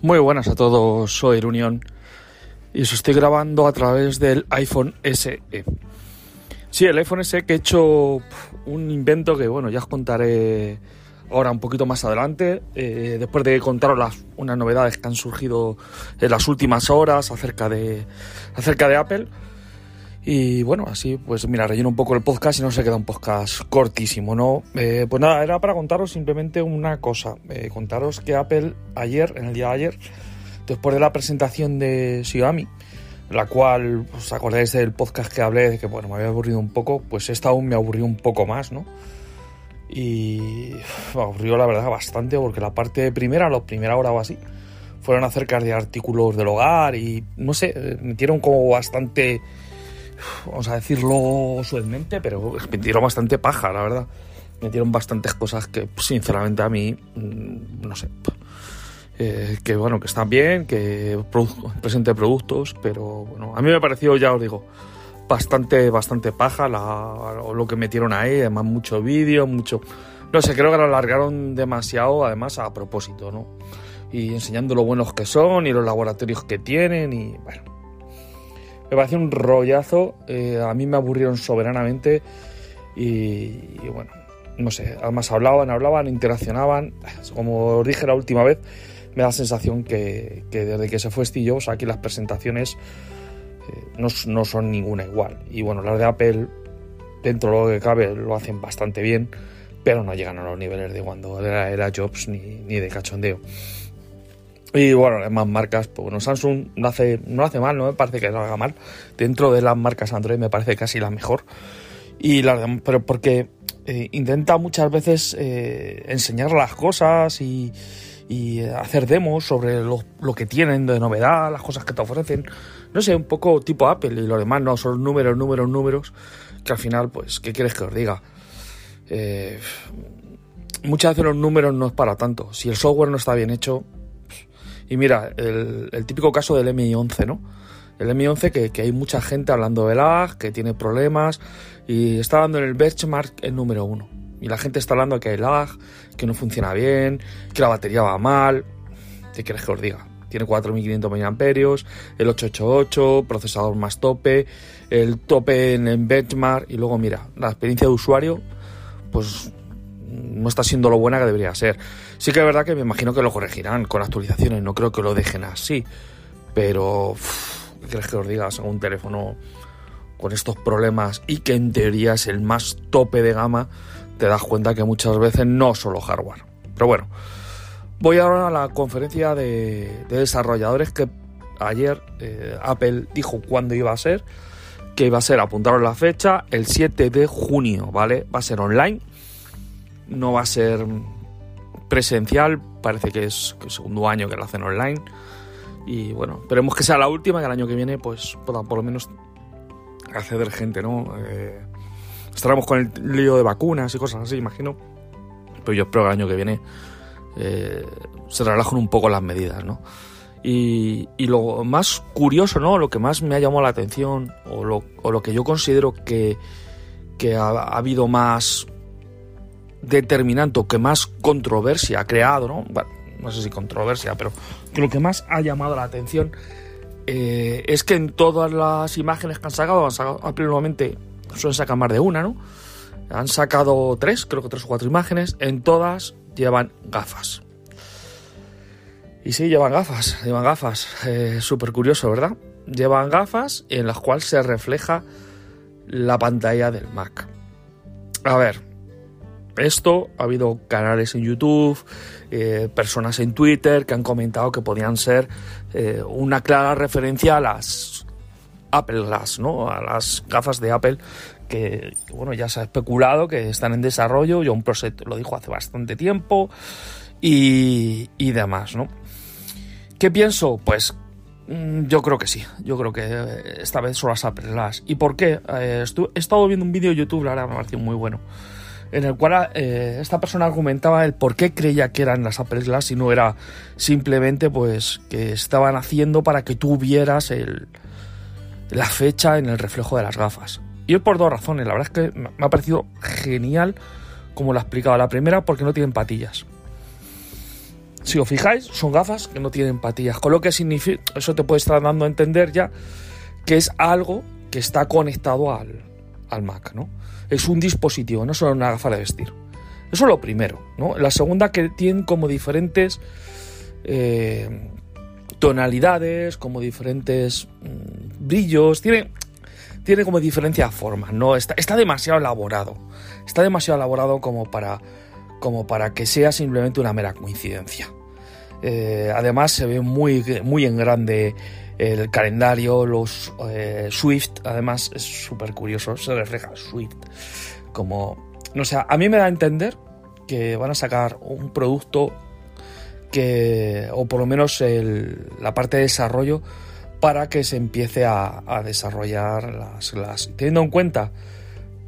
Muy buenas a todos, soy Unión y os estoy grabando a través del iPhone SE. Sí, el iPhone SE que he hecho un invento que, bueno, ya os contaré ahora un poquito más adelante, eh, después de contaros las, unas novedades que han surgido en las últimas horas acerca de, acerca de Apple. Y bueno, así pues mira, relleno un poco el podcast y no se queda un podcast cortísimo, ¿no? Eh, pues nada, era para contaros simplemente una cosa. Eh, contaros que Apple ayer, en el día de ayer, después de la presentación de Xiaomi, la cual, os acordáis del podcast que hablé de que, bueno, me había aburrido un poco, pues esta aún me aburrió un poco más, ¿no? Y me aburrió la verdad bastante porque la parte primera, la primera hora o así, fueron acerca de artículos del hogar y, no sé, metieron como bastante, vamos a decirlo suavemente, pero metieron bastante paja, la verdad. Metieron bastantes cosas que, sinceramente, a mí, mm, no sé, eh, que bueno, que están bien, que presente productos, pero bueno, a mí me pareció, ya os digo, bastante, bastante paja lo que metieron ahí, además mucho vídeo, mucho... No sé, creo que lo alargaron demasiado, además a propósito, ¿no? Y enseñando lo buenos que son y los laboratorios que tienen y bueno. Me pareció un rollazo, eh, a mí me aburrieron soberanamente y, y bueno, no sé, además hablaban, hablaban, interaccionaban, como os dije la última vez, me da la sensación que, desde que se fue Steve Jobs aquí las presentaciones eh, no, son ninguna igual. Y bueno, las de Apple, dentro de lo que cabe, lo hacen bastante bien, pero no llegan a los niveles de cuando era, Jobs ni, de cachondeo. Y bueno, además marcas, pues bueno, Samsung no hace, no hace mal, no me parece que lo haga mal. Dentro de las marcas Android me parece casi la mejor. Y la, pero porque eh, intenta muchas veces eh, enseñar las cosas y, hacer demos sobre lo, que tienen de novedad, las cosas que te ofrecen. No sé, un poco tipo Apple y lo demás no son números, números, números, que al final, pues, ¿qué quieres que os diga? Eh, muchas veces los números no es para tanto. Si el software no está bien hecho. Y mira, el, típico caso del MI11, ¿no? El MI11 que, hay mucha gente hablando de lag, que tiene problemas y está dando en el benchmark el número uno. Y la gente está hablando que hay lag, que no funciona bien, que la batería va mal. ¿Qué quieres que os diga? Tiene 4500 mAh, el 888, procesador más tope, el tope en el benchmark y luego mira, la experiencia de usuario pues no está siendo lo buena que debería ser. Sí que es verdad que me imagino que lo corregirán con actualizaciones, no creo que lo dejen así. Pero, ¿qué crees que os diga? Según un teléfono con estos problemas y que en teoría es el más tope de gama, te das cuenta que muchas veces no solo hardware. Pero bueno, voy ahora a la conferencia de, desarrolladores que ayer eh, Apple dijo cuándo iba a ser, que iba a ser, apuntaron la fecha, el 7 de junio, ¿vale? Va a ser online, no va a ser presencial, parece que es el segundo año que lo hacen online. Y bueno, esperemos que sea la última, que el año que viene pues pueda por lo menos acceder gente, ¿no? Eh, estaremos con el lío de vacunas y cosas así, imagino. Pero yo espero que el año que viene eh, se relajen un poco las medidas, ¿no? Y, lo más curioso, ¿no? Lo que más me ha llamado la atención, o lo, que yo considero que, ha, habido más determinante, o que más controversia ha creado, ¿no? Bueno, no sé si controversia, pero lo que más ha llamado la atención eh, es que en todas las imágenes que han sacado, han sacado Apple nuevamente suelen sacar más de una, ¿no? Han sacado tres, creo que tres o cuatro imágenes, en todas llevan gafas. Y sí, llevan gafas, llevan gafas. Eh, Súper curioso, ¿verdad? Llevan gafas en las cuales se refleja la pantalla del Mac. A ver, esto ha habido canales en YouTube, eh, personas en Twitter que han comentado que podían ser eh, una clara referencia a las Apple Glass, ¿no? A las gafas de Apple que, bueno, ya se ha especulado que están en desarrollo. John Proset lo dijo hace bastante tiempo y, y demás, ¿no? ¿Qué pienso? Pues mm, yo creo que sí, yo creo que esta vez son las Apple Glass. ¿Y por qué? Eh, he estado viendo un vídeo de YouTube, la verdad me pareció muy bueno en el cual eh, esta persona argumentaba el por qué creía que eran las Apple Glass y no era simplemente pues que estaban haciendo para que tú vieras el, la fecha en el reflejo de las gafas. Y es por dos razones, la verdad es que me ha parecido genial como lo ha explicado. La primera porque no tienen patillas. Si os fijáis, son gafas que no tienen patillas, con lo que significa, eso te puede estar dando a entender ya que es algo que está conectado al, al Mac, ¿no? Es un dispositivo, no solo una gafa de vestir. Eso es lo primero, ¿no? La segunda que tienen como diferentes eh, tonalidades, como diferentes mm, brillos, tiene, tiene como diferencia formas, ¿no? Está, está demasiado elaborado. Está demasiado elaborado como para, como para que sea simplemente una mera coincidencia. Eh, además se ve muy, muy en grande el calendario, los eh, Swift, además es súper curioso, se refleja Swift como, no sé, a mí me da a entender que van a sacar un producto que, o por lo menos la parte de desarrollo, para que se empiece a, desarrollar las, las, teniendo en cuenta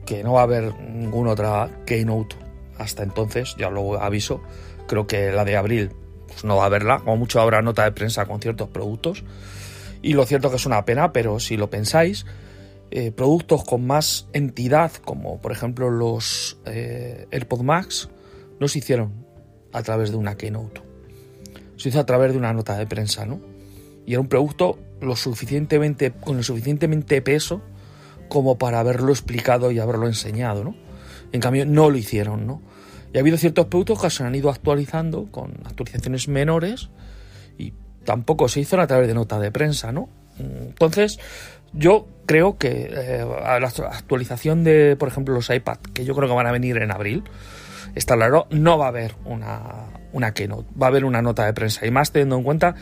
que no va a haber ninguna otra Keynote hasta entonces, ya lo aviso, creo que la de abril pues no va a haberla, como mucho habrá nota de prensa con ciertos productos, y lo cierto que es una pena, pero si lo pensáis, eh, productos con más entidad, como por ejemplo los eh, AirPod Max, no se hicieron a través de una keynote. Se hizo a través de una nota de prensa, ¿no? Y era un producto lo suficientemente, con el suficientemente peso como para haberlo explicado y haberlo enseñado, ¿no? En cambio, no lo hicieron, ¿no? Y ha habido ciertos productos que se han ido actualizando con actualizaciones menores y tampoco se hizo a través de nota de prensa, ¿no? Entonces, yo creo que eh, la actualización de, por ejemplo, los iPad, que yo creo que van a venir en abril, está claro, no va a haber una, una keynote, va a haber una nota de prensa. Y más teniendo en cuenta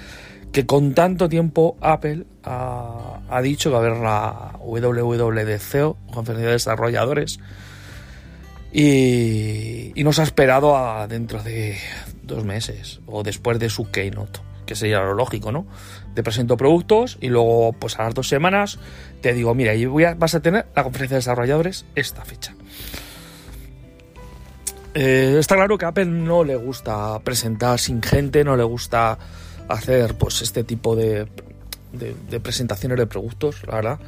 que con tanto tiempo Apple ha, dicho que va a haber la WWDC, Conferencia de Desarrolladores, y, y nos ha esperado a dentro de dos meses o después de su keynote que sería lo lógico, ¿no? Te presento productos y luego, pues a las dos semanas, te digo, mira, voy vas a tener la conferencia de desarrolladores esta fecha. Eh, está claro que a Apple no le gusta presentar sin gente, no le gusta hacer pues este tipo de, de, presentaciones de productos, la verdad.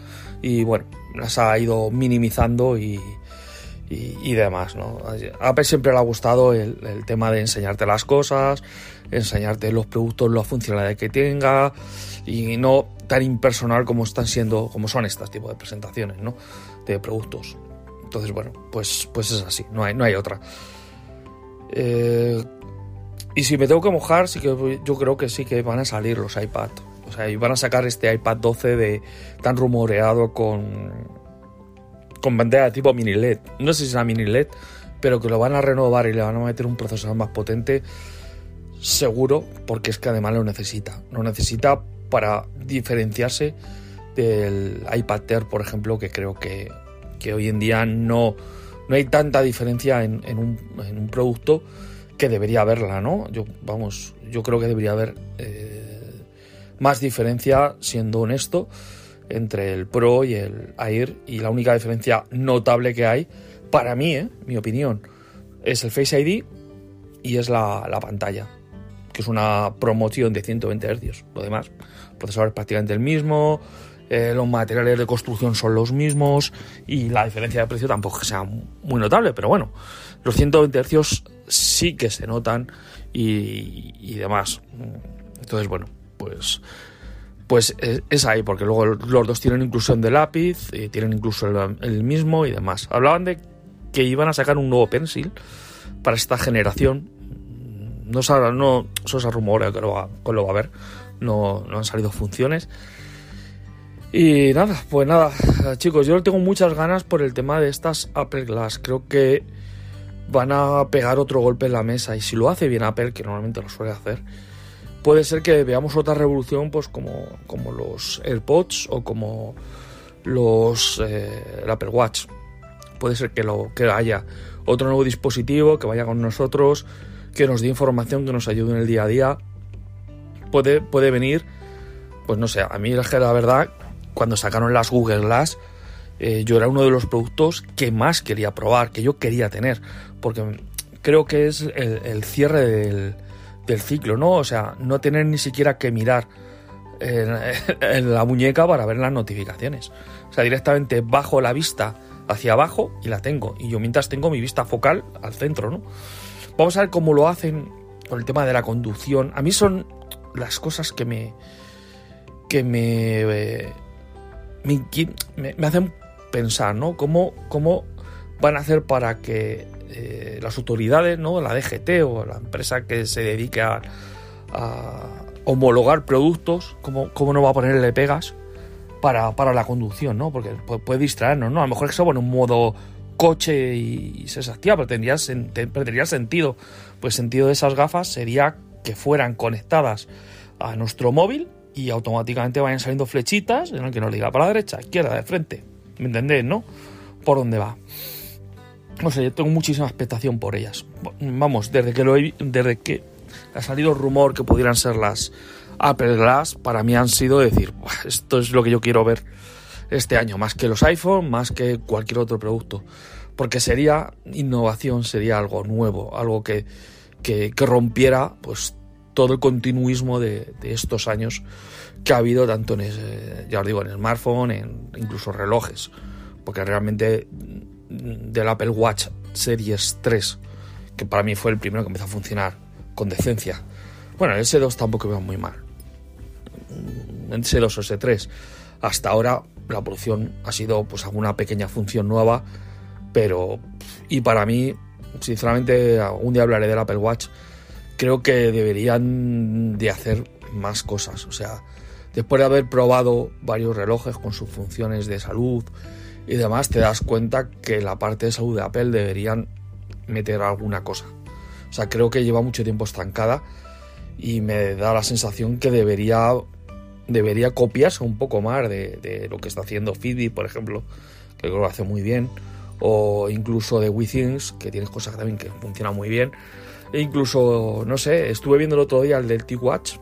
Y bueno, las ha ido minimizando y, y, demás, ¿no? A Apple siempre le ha gustado el, tema de enseñarte las cosas, enseñarte los productos, la funcionalidad que tenga y no tan impersonal como están siendo, como son estas tipos de presentaciones, ¿no? De productos. Entonces, bueno, pues, pues es así, no hay, no hay otra. Eh, y si me tengo que mojar, sí que yo creo que sí que van a salir los iPad. O sea, y van a sacar este iPad 12 de tan rumoreado con con pantalla tipo mini LED. No sé si será mini LED, pero que lo van a renovar y le van a meter un procesador más potente seguro, porque es que además lo necesita. Lo necesita para diferenciarse del iPad Air, por ejemplo, que creo que, hoy en día no, no hay tanta diferencia en, un, en, un, producto que debería haberla, ¿no? Yo, vamos, yo creo que debería haber eh, más diferencia, siendo honesto, entre el Pro y el Air, y la única diferencia notable que hay, para mí, ¿eh? mi opinión, es el Face ID y es la, la pantalla que es una promoción de 120 Hz. Lo demás, el procesador es prácticamente el mismo, eh, los materiales de construcción son los mismos y la diferencia de precio tampoco que sea muy notable, pero bueno, los 120 Hz sí que se notan y, demás. Entonces, bueno, pues pues es, ahí, porque luego los dos tienen inclusión de lápiz, y tienen incluso el, mismo y demás. Hablaban de que iban a sacar un nuevo pencil para esta generación. No, no se rumora que que lo va a haber. No, no han salido funciones. Y nada, pues nada, chicos, yo tengo muchas ganas por el tema de estas Apple Glass. Creo que van a pegar otro golpe en la mesa. Y si lo hace bien Apple, que normalmente lo suele hacer, puede ser que veamos otra revolución, pues como, como los AirPods o como los eh, Apple Watch. Puede ser que, lo, que haya otro nuevo dispositivo que vaya con nosotros, que nos dé información, que nos ayude en el día a día. Puede, puede venir, pues no sé, a mí es que la verdad, cuando sacaron las Google Glass, eh, yo era uno de los productos que más quería probar, que yo quería tener, porque creo que es el cierre del, del ciclo, ¿no? O sea, no tener ni siquiera que mirar en, la muñeca para ver las notificaciones. O sea, directamente bajo la vista hacia abajo y la tengo. Y yo mientras tengo mi vista focal al centro, ¿no? Vamos a ver cómo lo hacen con el tema de la conducción. A mí son las cosas que me. que me. Eh, me, me, hacen pensar, ¿no? Cómo, cómo van a hacer para que eh, las autoridades, ¿no? la DGT o la empresa que se dedica a, homologar productos, ¿cómo, ¿cómo, no va a ponerle pegas para, la conducción? ¿no? Porque puede, distraernos, ¿no? A lo mejor que se pone un modo coche y, se desactiva, pero tendría, tendría sentido. Pues sentido de esas gafas sería que fueran conectadas a nuestro móvil y automáticamente vayan saliendo flechitas en el que nos diga para la derecha, izquierda, de frente. ¿Me entendéis, no? Por dónde va no sé, yo tengo muchísima expectación por ellas. Vamos, desde que lo he, desde que ha salido el rumor que pudieran ser las Apple Glass, para mí han sido decir, esto es lo que yo quiero ver este año, más que los iPhone, más que cualquier otro producto. Porque sería innovación, sería algo nuevo, algo que, que, rompiera pues todo el continuismo de, estos años que ha habido tanto en, ya os digo, en smartphone, en incluso relojes. Porque realmente del Apple Watch Series 3, que para mí fue el primero que empezó a funcionar con decencia. Bueno, el S2 tampoco iba muy mal. En S2 o S3. Hasta ahora la producción ha sido pues alguna pequeña función nueva, pero y para mí, sinceramente, algún día hablaré del Apple Watch. Creo que deberían de hacer más cosas. O sea, después de haber probado varios relojes con sus funciones de salud, y demás, te das cuenta que la parte de salud de Apple deberían meter alguna cosa. O sea, creo que lleva mucho tiempo estancada y me da la sensación que debería, debería copiarse un poco más de, lo que está haciendo Fitbit, por ejemplo, que lo hace muy bien, o incluso de WeThings, que tiene cosas también que funcionan muy bien. E incluso, no sé, estuve viendo el otro día el del T-Watch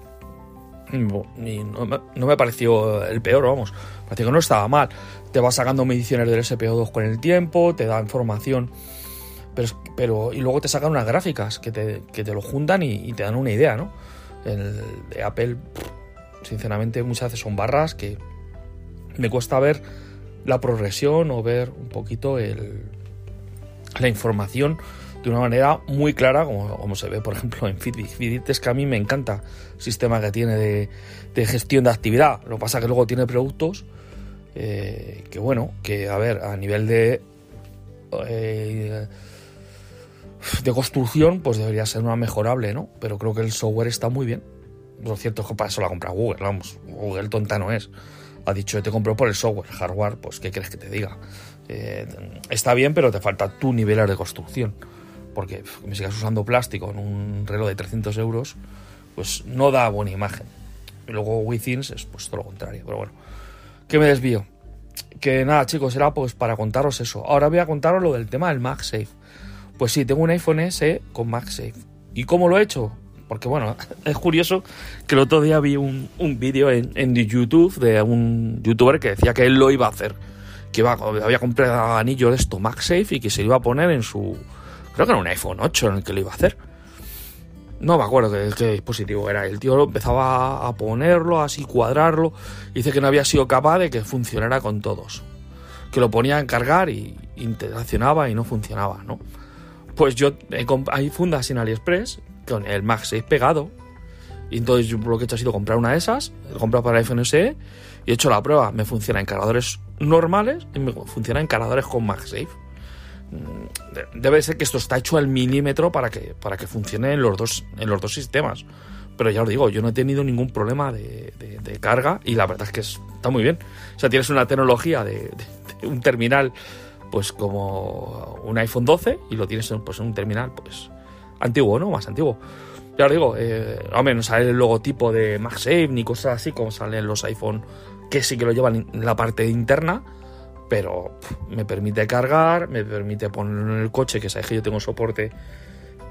y no me, pareció el peor, vamos, pareció que no estaba mal. Te va sacando mediciones del SPO2 con el tiempo, te da información, pero, pero y luego te sacan unas gráficas que te, que te lo juntan y, te dan una idea, ¿no? El de Apple, sinceramente, muchas veces son barras que me cuesta ver la progresión o ver un poquito el, la información de una manera muy clara, como, se ve, por ejemplo, en Fitbit. Es que a mí me encanta el sistema que tiene de, gestión de actividad. Lo que pasa es que luego tiene productos eh, que bueno, que a ver, a nivel de eh, de construcción, pues debería ser una mejorable, ¿no? Pero creo que el software está muy bien. Lo cierto es que para eso la compra Google, vamos, Google tonta no es. Ha dicho, te compro por el software, hardware, pues ¿qué quieres que te diga? Eh, está bien, pero te falta tu nivel de construcción. Porque que me sigas usando plástico en un reloj de 300 euros, pues no da buena imagen. Y luego WeThings es pues todo lo contrario, pero bueno que me desvío. Que nada, chicos, era pues para contaros eso. Ahora voy a contaros lo del tema del MagSafe. Pues sí, tengo un iPhone S con MagSafe. ¿Y cómo lo he hecho? Porque bueno, es curioso que el otro día vi un, vídeo en, en, YouTube de un youtuber que decía que él lo iba a hacer. Que había comprado anillo de esto MagSafe y que se iba a poner en su... Creo que era un iPhone 8 en el que lo iba a hacer. No me acuerdo qué, dispositivo era. El tío empezaba a ponerlo, así cuadrarlo. dice que no había sido capaz de que funcionara con todos. Que lo ponía en cargar y interaccionaba y no funcionaba, ¿no? Pues yo hay fundas en AliExpress con el MagSafe pegado Y entonces yo lo que he hecho ha sido comprar una de esas, he comprado para el iPhone SE y he hecho la prueba. Me funciona en cargadores normales y me funciona en cargadores con MagSafe. Mm, Debe ser que esto está hecho al milímetro para que, para que funcione en los, dos, en los dos sistemas. Pero ya os digo, yo no he tenido ningún problema de, carga y la verdad es que es- está muy bien. O sea, tienes una tecnología de, un terminal pues como un iPhone 12 y lo tienes en, pues, en un terminal pues antiguo, ¿no? Más antiguo. Ya os digo, eh, hombre, no sale el logotipo de MagSafe ni cosas así como salen los iPhone que sí que lo llevan en la parte interna, pero me permite cargar, me permite ponerlo en el coche, que sabéis que yo tengo soporte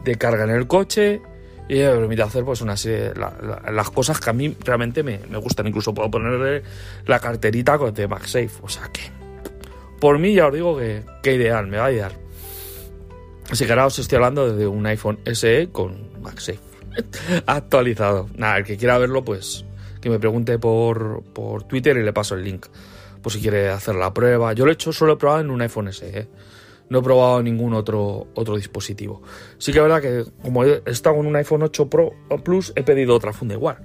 de carga en el coche y me permite hacer pues una serie la- la- las cosas que a mí realmente me, me gustan. Incluso puedo ponerle la carterita de MagSafe, o sea que por mí ya os digo que, que ideal, me va a idear. Así que ahora os estoy hablando de un iPhone SE con MagSafe actualizado. Nada, el que quiera verlo, pues que me pregunte por, por Twitter y le paso el link. Por si quiere hacer la prueba. Yo lo he hecho, solo he probado en un iPhone SE. ¿eh? No he probado ningún otro, otro dispositivo. Sí que es verdad que como he estado en un iPhone 8 Pro Plus, he pedido otra igual.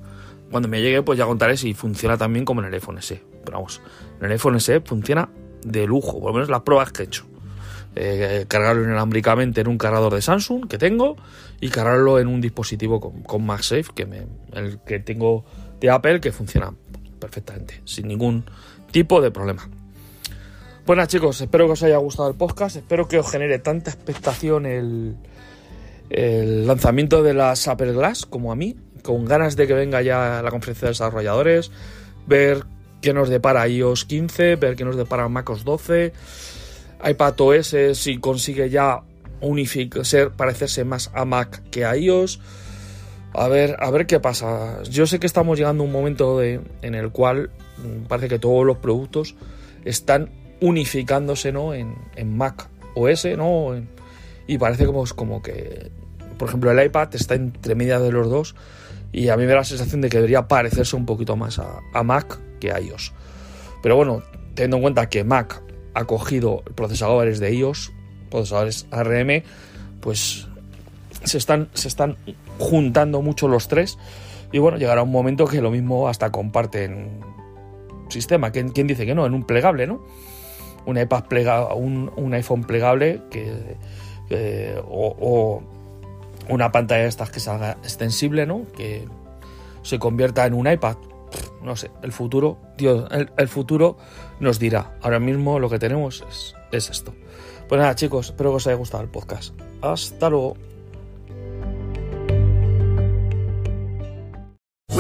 Cuando me llegue, pues ya contaré si funciona también como en el iPhone SE. Pero vamos, en el iPhone SE funciona de lujo, por lo menos las pruebas que he hecho. Eh, cargarlo inalámbricamente en un cargador de Samsung que tengo y cargarlo en un dispositivo con, con MagSafe, que me, el que tengo de Apple, que funciona perfectamente, sin ningún tipo de problema. Pues nada, chicos, espero que os haya gustado el podcast, espero que os genere tanta expectación el, lanzamiento de las Apple Glass como a mí, con ganas de que venga ya la conferencia de desarrolladores, ver qué nos depara iOS 15, ver qué nos depara macOS 12, iPadOS si consigue ya unificar, parecerse más a Mac que a iOS. A ver, a ver qué pasa. Yo sé que estamos llegando a un momento de- en el cual parece que todos los productos están unificándose ¿no? en, en Mac OS, ¿no? Y parece como, como que, por ejemplo, el iPad está entre medias de los dos y a mí me da la sensación de que debería parecerse un poquito más a, a Mac que a iOS. Pero bueno, teniendo en cuenta que Mac ha cogido procesadores de iOS, procesadores ARM, pues se están, se están juntando mucho los tres. Y bueno, llegará un momento que lo mismo hasta comparten sistema. ¿Quién, quién dice que no? En un plegable, ¿no? Un iPad plega, un, un iPhone plegable que, o, una pantalla de estas que se haga extensible, ¿no? Que se convierta en un iPad. No sé, el futuro, Dios, el, el futuro nos dirá. Ahora mismo lo que tenemos es, es esto. Pues nada, chicos, espero que os haya gustado el podcast. Hasta luego.